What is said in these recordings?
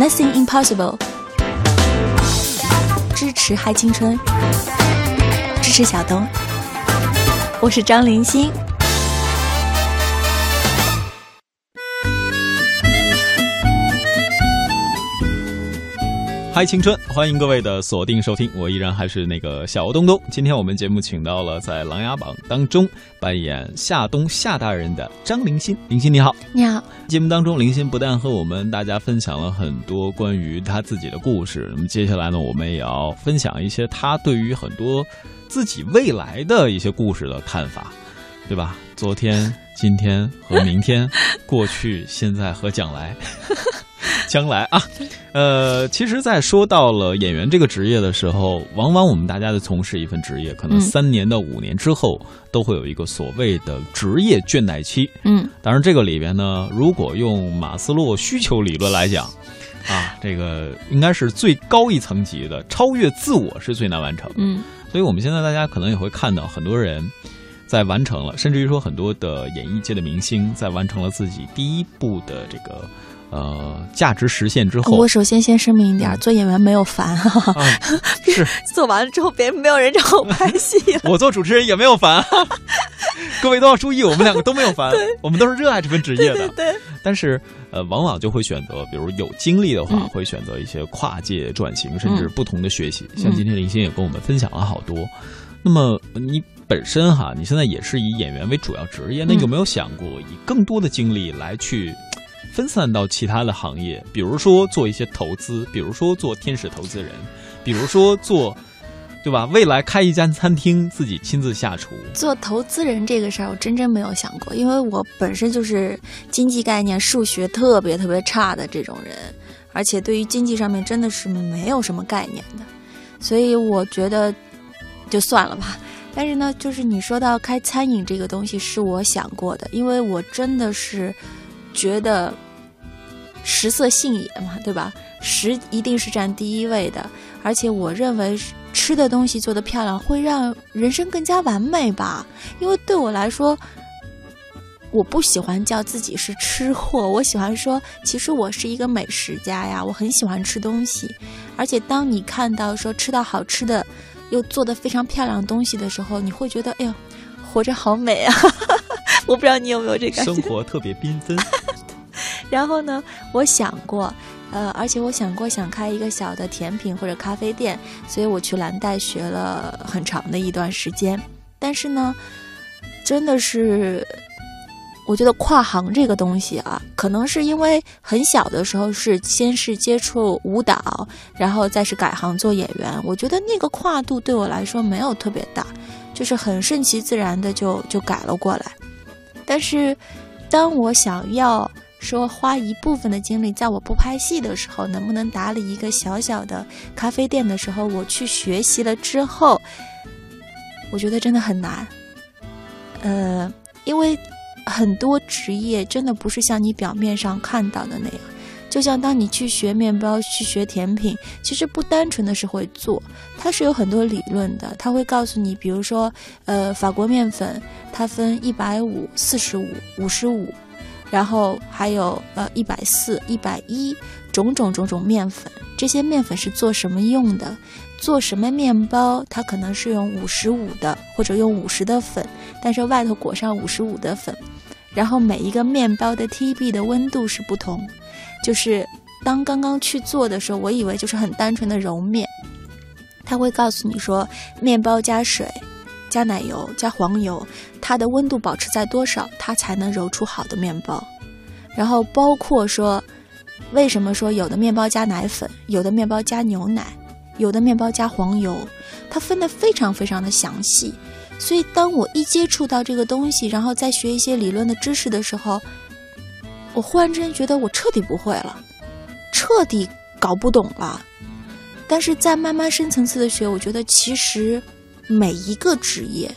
Nothing Impossible，支持嗨青春，支持小东，我是张林欣。嗨，青春！欢迎各位的锁定收听，我依然还是那个小东东。今天我们节目请到了在《琅琊榜》当中扮演夏冬夏大人的张灵心。灵心你好，你好。节目当中，灵心不但和我们大家分享了很多关于他自己的故事，那么接下来呢，我们也要分享一些他对于很多自己未来的一些故事的看法，对吧？昨天、今天和明天，过去、现在和将来。将来啊，呃，其实，在说到了演员这个职业的时候，往往我们大家的从事一份职业，可能三年到五年之后，都会有一个所谓的职业倦怠期。嗯，当然，这个里边呢，如果用马斯洛需求理论来讲，啊，这个应该是最高一层级的，超越自我是最难完成。嗯，所以我们现在大家可能也会看到很多人在完成了，甚至于说很多的演艺界的明星在完成了自己第一部的这个。呃，价值实现之后，我首先先声明一点，做演员没有烦哈啊，是 做完了之后，别人没有人找我拍戏了。我做主持人也没有烦，各位都要注意，我们两个都没有烦，我们都是热爱这份职业的。对，但是呃，往往就会选择，比如有精力的话，会选择一些跨界转型，甚至不同的学习。像今天林星也跟我们分享了好多。那么你本身哈，你现在也是以演员为主要职业，那有没有想过以更多的精力来去？分散到其他的行业，比如说做一些投资，比如说做天使投资人，比如说做，对吧？未来开一家餐厅，自己亲自下厨。做投资人这个事儿，我真真没有想过，因为我本身就是经济概念、数学特别特别差的这种人，而且对于经济上面真的是没有什么概念的，所以我觉得就算了吧。但是呢，就是你说到开餐饮这个东西，是我想过的，因为我真的是。觉得食色性也嘛，对吧？食一定是占第一位的，而且我认为吃的东西做得漂亮，会让人生更加完美吧。因为对我来说，我不喜欢叫自己是吃货，我喜欢说，其实我是一个美食家呀。我很喜欢吃东西，而且当你看到说吃到好吃的，又做的非常漂亮的东西的时候，你会觉得，哎呦，活着好美啊！我不知道你有没有这感觉，生活特别缤纷。然后呢，我想过，呃，而且我想过想开一个小的甜品或者咖啡店，所以我去蓝带学了很长的一段时间。但是呢，真的是，我觉得跨行这个东西啊，可能是因为很小的时候是先是接触舞蹈，然后再是改行做演员。我觉得那个跨度对我来说没有特别大，就是很顺其自然的就就改了过来。但是，当我想要。说花一部分的精力，在我不拍戏的时候，能不能打理一个小小的咖啡店的时候，我去学习了之后，我觉得真的很难。呃，因为很多职业真的不是像你表面上看到的那样。就像当你去学面包、去学甜品，其实不单纯的是会做，它是有很多理论的。它会告诉你，比如说，呃，法国面粉它分一百五、四十五、五十五。然后还有呃一百四、一百一种种种种面粉，这些面粉是做什么用的？做什么面包？它可能是用五十五的，或者用五十的粉，但是外头裹上五十五的粉。然后每一个面包的 TB 的温度是不同。就是当刚刚去做的时候，我以为就是很单纯的揉面，他会告诉你说，面包加水。加奶油，加黄油，它的温度保持在多少，它才能揉出好的面包。然后包括说，为什么说有的面包加奶粉，有的面包加牛奶，有的面包加黄油，它分得非常非常的详细。所以当我一接触到这个东西，然后再学一些理论的知识的时候，我忽然之间觉得我彻底不会了，彻底搞不懂了。但是在慢慢深层次的学，我觉得其实。每一个职业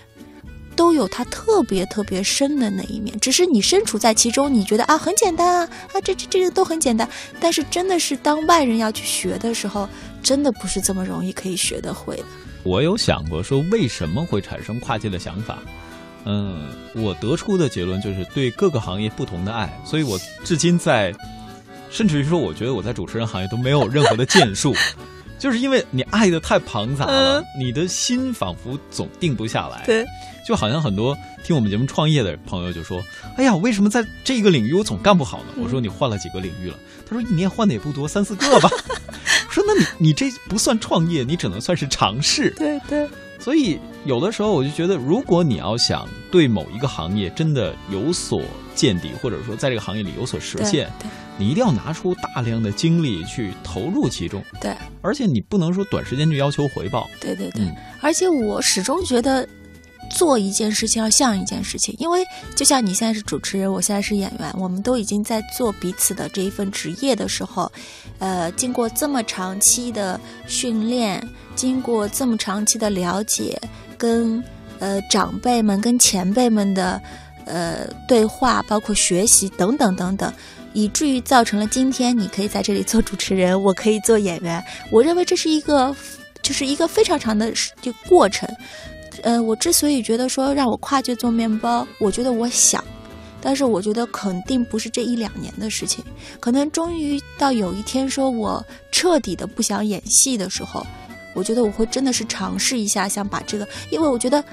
都有它特别特别深的那一面，只是你身处在其中，你觉得啊很简单啊啊这这这个都很简单，但是真的是当外人要去学的时候，真的不是这么容易可以学得会的。我有想过说为什么会产生跨界的想法，嗯，我得出的结论就是对各个行业不同的爱，所以我至今在甚至于说，我觉得我在主持人行业都没有任何的建树，就是因为你爱的太庞杂了，你的心仿佛总定不下来。对，就好像很多听我们节目创业的朋友就说：“哎呀，为什么在这个领域我总干不好呢？”我说：“你换了几个领域了？”他说：“一年换的也不多，三四个吧。”我说：“那你你这不算创业，你只能算是尝试。”对对。所以有的时候我就觉得，如果你要想对某一个行业真的有所见底，或者说在这个行业里有所实现，你一定要拿出大量的精力去投入其中。对，而且你不能说短时间就要求回报。对对对，而且我始终觉得。做一件事情要像一件事情，因为就像你现在是主持人，我现在是演员，我们都已经在做彼此的这一份职业的时候，呃，经过这么长期的训练，经过这么长期的了解，跟呃长辈们、跟前辈们的呃对话，包括学习等等等等，以至于造成了今天你可以在这里做主持人，我可以做演员。我认为这是一个，就是一个非常长的这个过程。呃，我之所以觉得说让我跨界做面包，我觉得我想，但是我觉得肯定不是这一两年的事情，可能终于到有一天说我彻底的不想演戏的时候，我觉得我会真的是尝试一下，想把这个，因为我觉得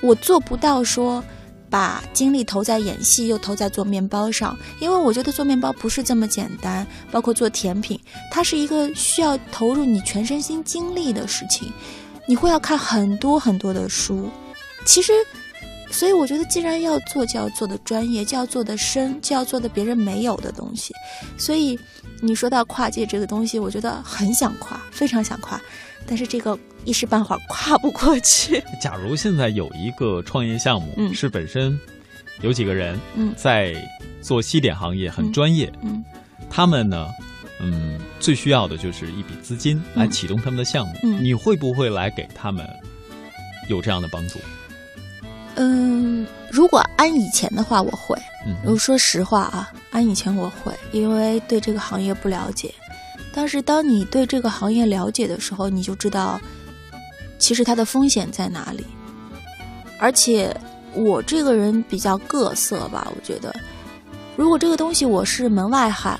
我做不到说把精力投在演戏又投在做面包上，因为我觉得做面包不是这么简单，包括做甜品，它是一个需要投入你全身心精力的事情。你会要看很多很多的书，其实，所以我觉得，既然要做，就要做的专业，就要做的深，就要做的别人没有的东西。所以，你说到跨界这个东西，我觉得很想跨，非常想跨，但是这个一时半会儿跨不过去。假如现在有一个创业项目，是本身有几个人在做西点行业，很专业，嗯，他们呢？嗯，最需要的就是一笔资金来启动他们的项目。嗯，你会不会来给他们有这样的帮助？嗯，如果按以前的话，我会。嗯，我说实话啊，按以前我会，因为对这个行业不了解。但是当你对这个行业了解的时候，你就知道，其实它的风险在哪里。而且我这个人比较各色吧，我觉得，如果这个东西我是门外汉。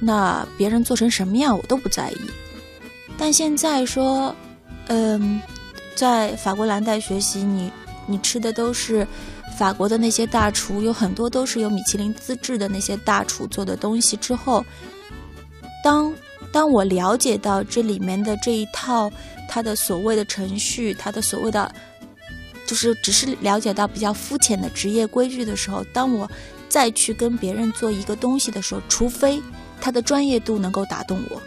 那别人做成什么样我都不在意，但现在说，嗯，在法国蓝带学习，你你吃的都是法国的那些大厨，有很多都是有米其林资质的那些大厨做的东西。之后，当当我了解到这里面的这一套它的所谓的程序，它的所谓的就是只是了解到比较肤浅的职业规矩的时候，当我再去跟别人做一个东西的时候，除非。他的专业度能够打动我。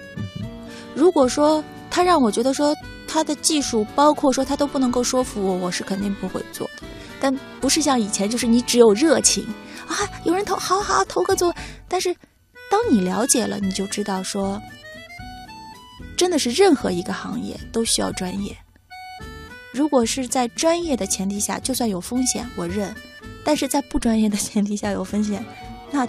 如果说他让我觉得说他的技术，包括说他都不能够说服我，我是肯定不会做的。但不是像以前，就是你只有热情啊，有人投，好好投个做。但是当你了解了，你就知道说，真的是任何一个行业都需要专业。如果是在专业的前提下，就算有风险我认；但是在不专业的前提下有风险，那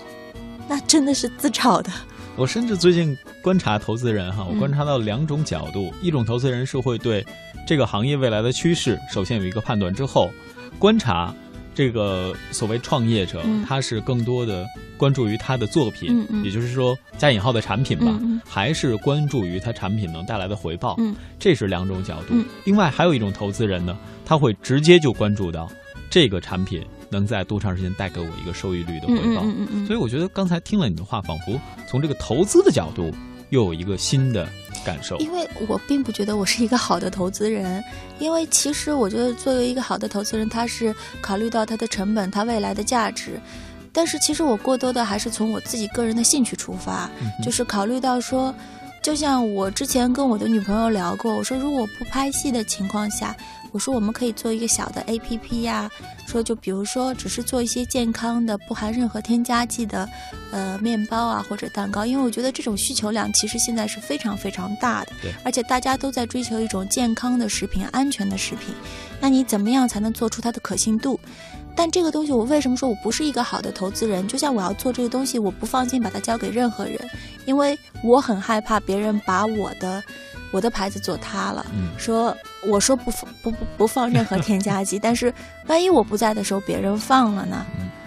那真的是自找的。我甚至最近观察投资人哈，我观察到两种角度：一种投资人是会对这个行业未来的趋势首先有一个判断，之后观察这个所谓创业者，他是更多的关注于他的作品，也就是说加引号的产品吧，还是关注于他产品能带来的回报？这是两种角度。另外还有一种投资人呢，他会直接就关注到这个产品。能在多长时间带给我一个收益率的回报？所以我觉得刚才听了你的话，仿佛从这个投资的角度又有一个新的感受。因为我并不觉得我是一个好的投资人，因为其实我觉得作为一个好的投资人，他是考虑到他的成本、他未来的价值。但是其实我过多的还是从我自己个人的兴趣出发，就是考虑到说，就像我之前跟我的女朋友聊过，我说如果不拍戏的情况下。我说我们可以做一个小的 A P P 呀，说就比如说只是做一些健康的、不含任何添加剂的，呃，面包啊或者蛋糕，因为我觉得这种需求量其实现在是非常非常大的，对，而且大家都在追求一种健康的食品、安全的食品，那你怎么样才能做出它的可信度？但这个东西我为什么说我不是一个好的投资人？就像我要做这个东西，我不放心把它交给任何人，因为我很害怕别人把我的。我的牌子做塌了，说我说不不不不放任何添加剂，但是万一我不在的时候别人放了呢？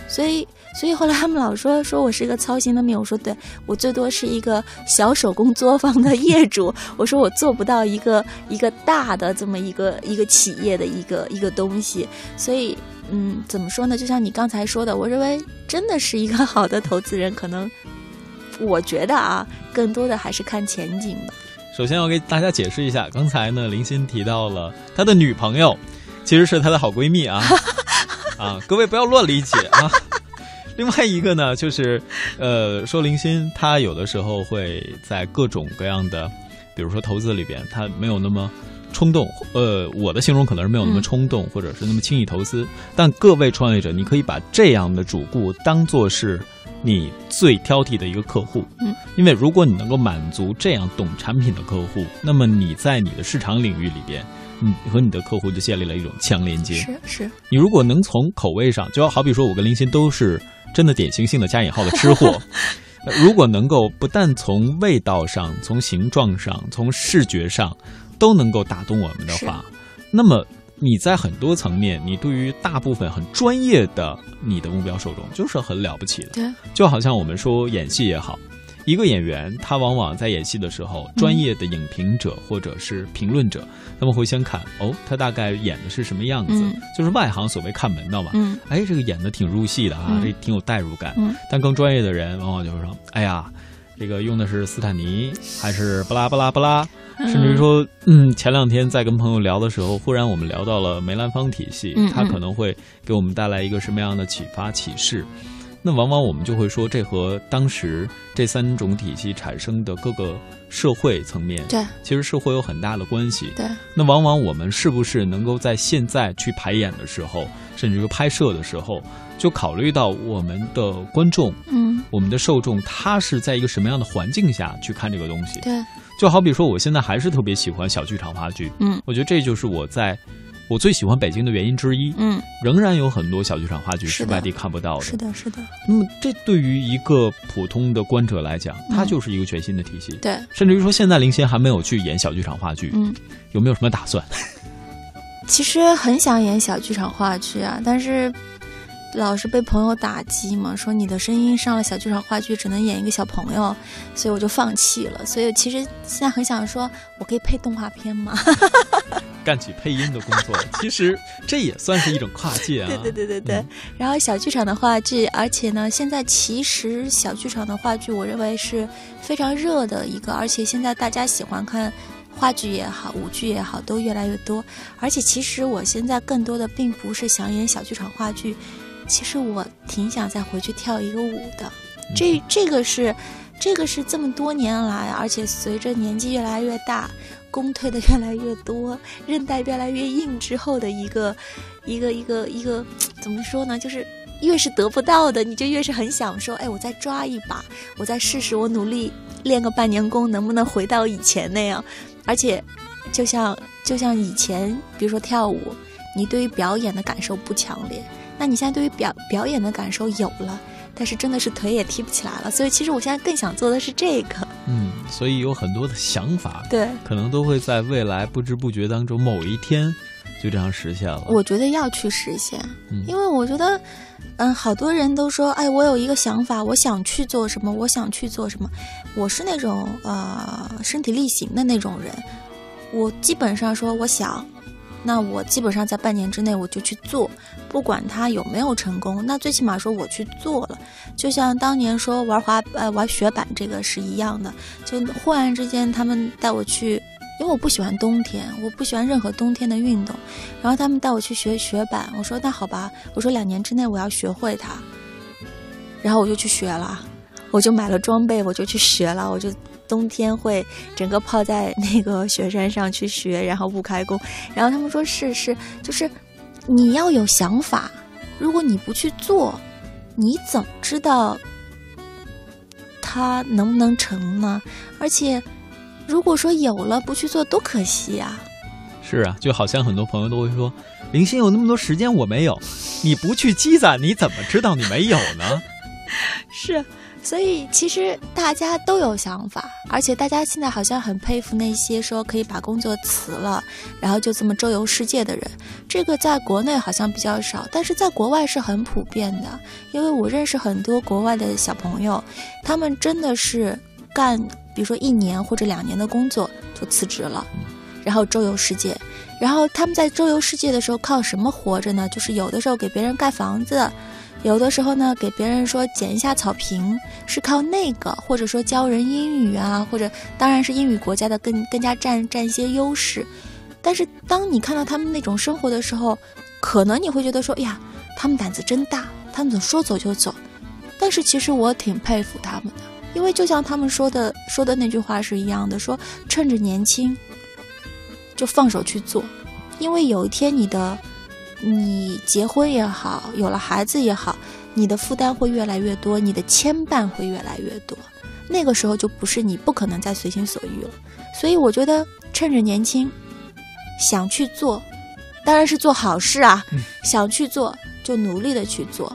所以，所以后来他们老说说我是一个操心的命。我说，对我最多是一个小手工作坊的业主。我说我做不到一个一个大的这么一个一个企业的一个一个东西。所以，嗯，怎么说呢？就像你刚才说的，我认为真的是一个好的投资人，可能我觉得啊，更多的还是看前景的。首先，我给大家解释一下，刚才呢，林欣提到了他的女朋友，其实是他的好闺蜜啊。啊，各位不要乱理解啊！另外一个呢，就是，呃，说林欣她有的时候会在各种各样的，比如说投资里边，他没有那么冲动。呃，我的形容可能是没有那么冲动，或者是那么轻易投资。但各位创业者，你可以把这样的主顾当做是你最挑剔的一个客户。嗯，因为如果你能够满足这样懂产品的客户，那么你在你的市场领域里边。你和你的客户就建立了一种强连接。是是，你如果能从口味上，就好比说我跟林鑫都是真的典型性的加引号的吃货，如果能够不但从味道上、从形状上、从视觉上都能够打动我们的话，那么你在很多层面，你对于大部分很专业的你的目标受众就是很了不起的。对，就好像我们说演戏也好。一个演员，他往往在演戏的时候，专业的影评者或者是评论者，他们会先看哦，他大概演的是什么样子，就是外行所谓看门道嘛。嗯，哎，这个演的挺入戏的啊，这挺有代入感。嗯，但更专业的人往往就是说，哎呀，这个用的是斯坦尼还是巴拉巴拉巴拉，甚至于说，嗯，前两天在跟朋友聊的时候，忽然我们聊到了梅兰芳体系，它可能会给我们带来一个什么样的启发启示。那往往我们就会说，这和当时这三种体系产生的各个社会层面，对，其实是会有很大的关系。对，那往往我们是不是能够在现在去排演的时候，甚至于拍摄的时候，就考虑到我们的观众，嗯，我们的受众，他是在一个什么样的环境下去看这个东西？对，就好比说，我现在还是特别喜欢小剧场话剧，嗯，我觉得这就是我在。我最喜欢北京的原因之一，嗯，仍然有很多小剧场话剧是外地看不到的，是的，是的。那么，这对于一个普通的观者来讲，它就是一个全新的体系，对。甚至于说，现在林鑫还没有去演小剧场话剧，嗯，有没有什么打算？其实很想演小剧场话剧啊，但是老是被朋友打击嘛，说你的声音上了小剧场话剧只能演一个小朋友，所以我就放弃了。所以其实现在很想说，我可以配动画片吗？干起配音的工作，其实这也算是一种跨界啊！对对对对对。然后小剧场的话剧，而且呢，现在其实小剧场的话剧，我认为是非常热的一个，而且现在大家喜欢看话剧也好，舞剧也好，都越来越多。而且其实我现在更多的并不是想演小剧场话剧，其实我挺想再回去跳一个舞的。这这个是，这个是这么多年来，而且随着年纪越来越大。弓退的越来越多，韧带越来越硬之后的一个，一个一个一个，怎么说呢？就是越是得不到的，你就越是很想说，哎，我再抓一把，我再试试，我努力练个半年功，能不能回到以前那样？而且，就像就像以前，比如说跳舞，你对于表演的感受不强烈，那你现在对于表表演的感受有了。但是真的是腿也提不起来了，所以其实我现在更想做的是这个。嗯，所以有很多的想法，对，可能都会在未来不知不觉当中某一天就这样实现了。我觉得要去实现，因为我觉得，嗯，好多人都说，哎，我有一个想法，我想去做什么，我想去做什么。我是那种呃身体力行的那种人，我基本上说我想。那我基本上在半年之内我就去做，不管他有没有成功，那最起码说我去做了，就像当年说玩滑呃玩雪板这个是一样的，就忽然之间他们带我去，因为我不喜欢冬天，我不喜欢任何冬天的运动，然后他们带我去学雪板，我说那好吧，我说两年之内我要学会它，然后我就去学了，我就买了装备，我就去学了，我就。冬天会整个泡在那个雪山上去学，然后不开工。然后他们说是是，就是你要有想法，如果你不去做，你怎么知道它能不能成呢？而且如果说有了不去做，多可惜啊！是啊，就好像很多朋友都会说，林星有那么多时间我没有，你不去积攒，你怎么知道你没有呢？是。所以其实大家都有想法，而且大家现在好像很佩服那些说可以把工作辞了，然后就这么周游世界的人。这个在国内好像比较少，但是在国外是很普遍的。因为我认识很多国外的小朋友，他们真的是干，比如说一年或者两年的工作就辞职了，然后周游世界。然后他们在周游世界的时候靠什么活着呢？就是有的时候给别人盖房子。有的时候呢，给别人说捡一下草坪，是靠那个，或者说教人英语啊，或者当然是英语国家的更更加占占一些优势。但是当你看到他们那种生活的时候，可能你会觉得说，哎呀，他们胆子真大，他们说走就走。但是其实我挺佩服他们的，因为就像他们说的说的那句话是一样的，说趁着年轻就放手去做，因为有一天你的。你结婚也好，有了孩子也好，你的负担会越来越多，你的牵绊会越来越多。那个时候就不是你不可能再随心所欲了。所以我觉得趁着年轻，想去做，当然是做好事啊。想去做就努力的去做，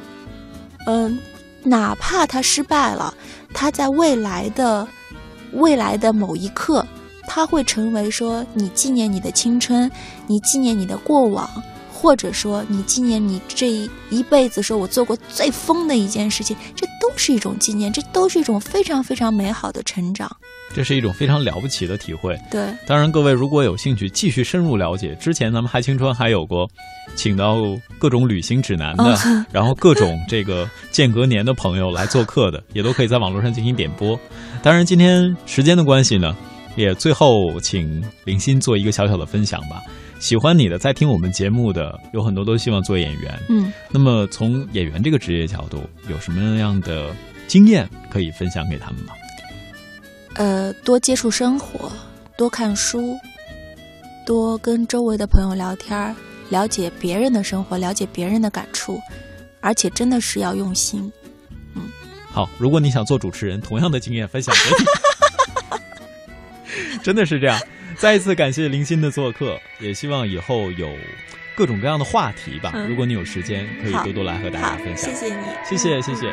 嗯，哪怕他失败了，他在未来的未来的某一刻，他会成为说你纪念你的青春，你纪念你的过往。或者说，你纪念你这一辈子，说我做过最疯的一件事情，这都是一种纪念，这都是一种非常非常美好的成长。这是一种非常了不起的体会。对，当然，各位如果有兴趣继续深入了解，之前咱们嗨青春还有过，请到各种旅行指南的，然后各种这个间隔年的朋友来做客的，也都可以在网络上进行点播。当然，今天时间的关系呢，也最后请林欣做一个小小的分享吧。喜欢你的，在听我们节目的有很多都希望做演员。嗯，那么从演员这个职业角度，有什么样的经验可以分享给他们吗？呃，多接触生活，多看书，多跟周围的朋友聊天，了解别人的生活，了解别人的感触，而且真的是要用心。嗯，好，如果你想做主持人，同样的经验分享给你，真的是这样。再一次感谢林欣的做客，也希望以后有各种各样的话题吧。如果你有时间，可以多多来和大家分享。谢谢你，谢谢谢谢。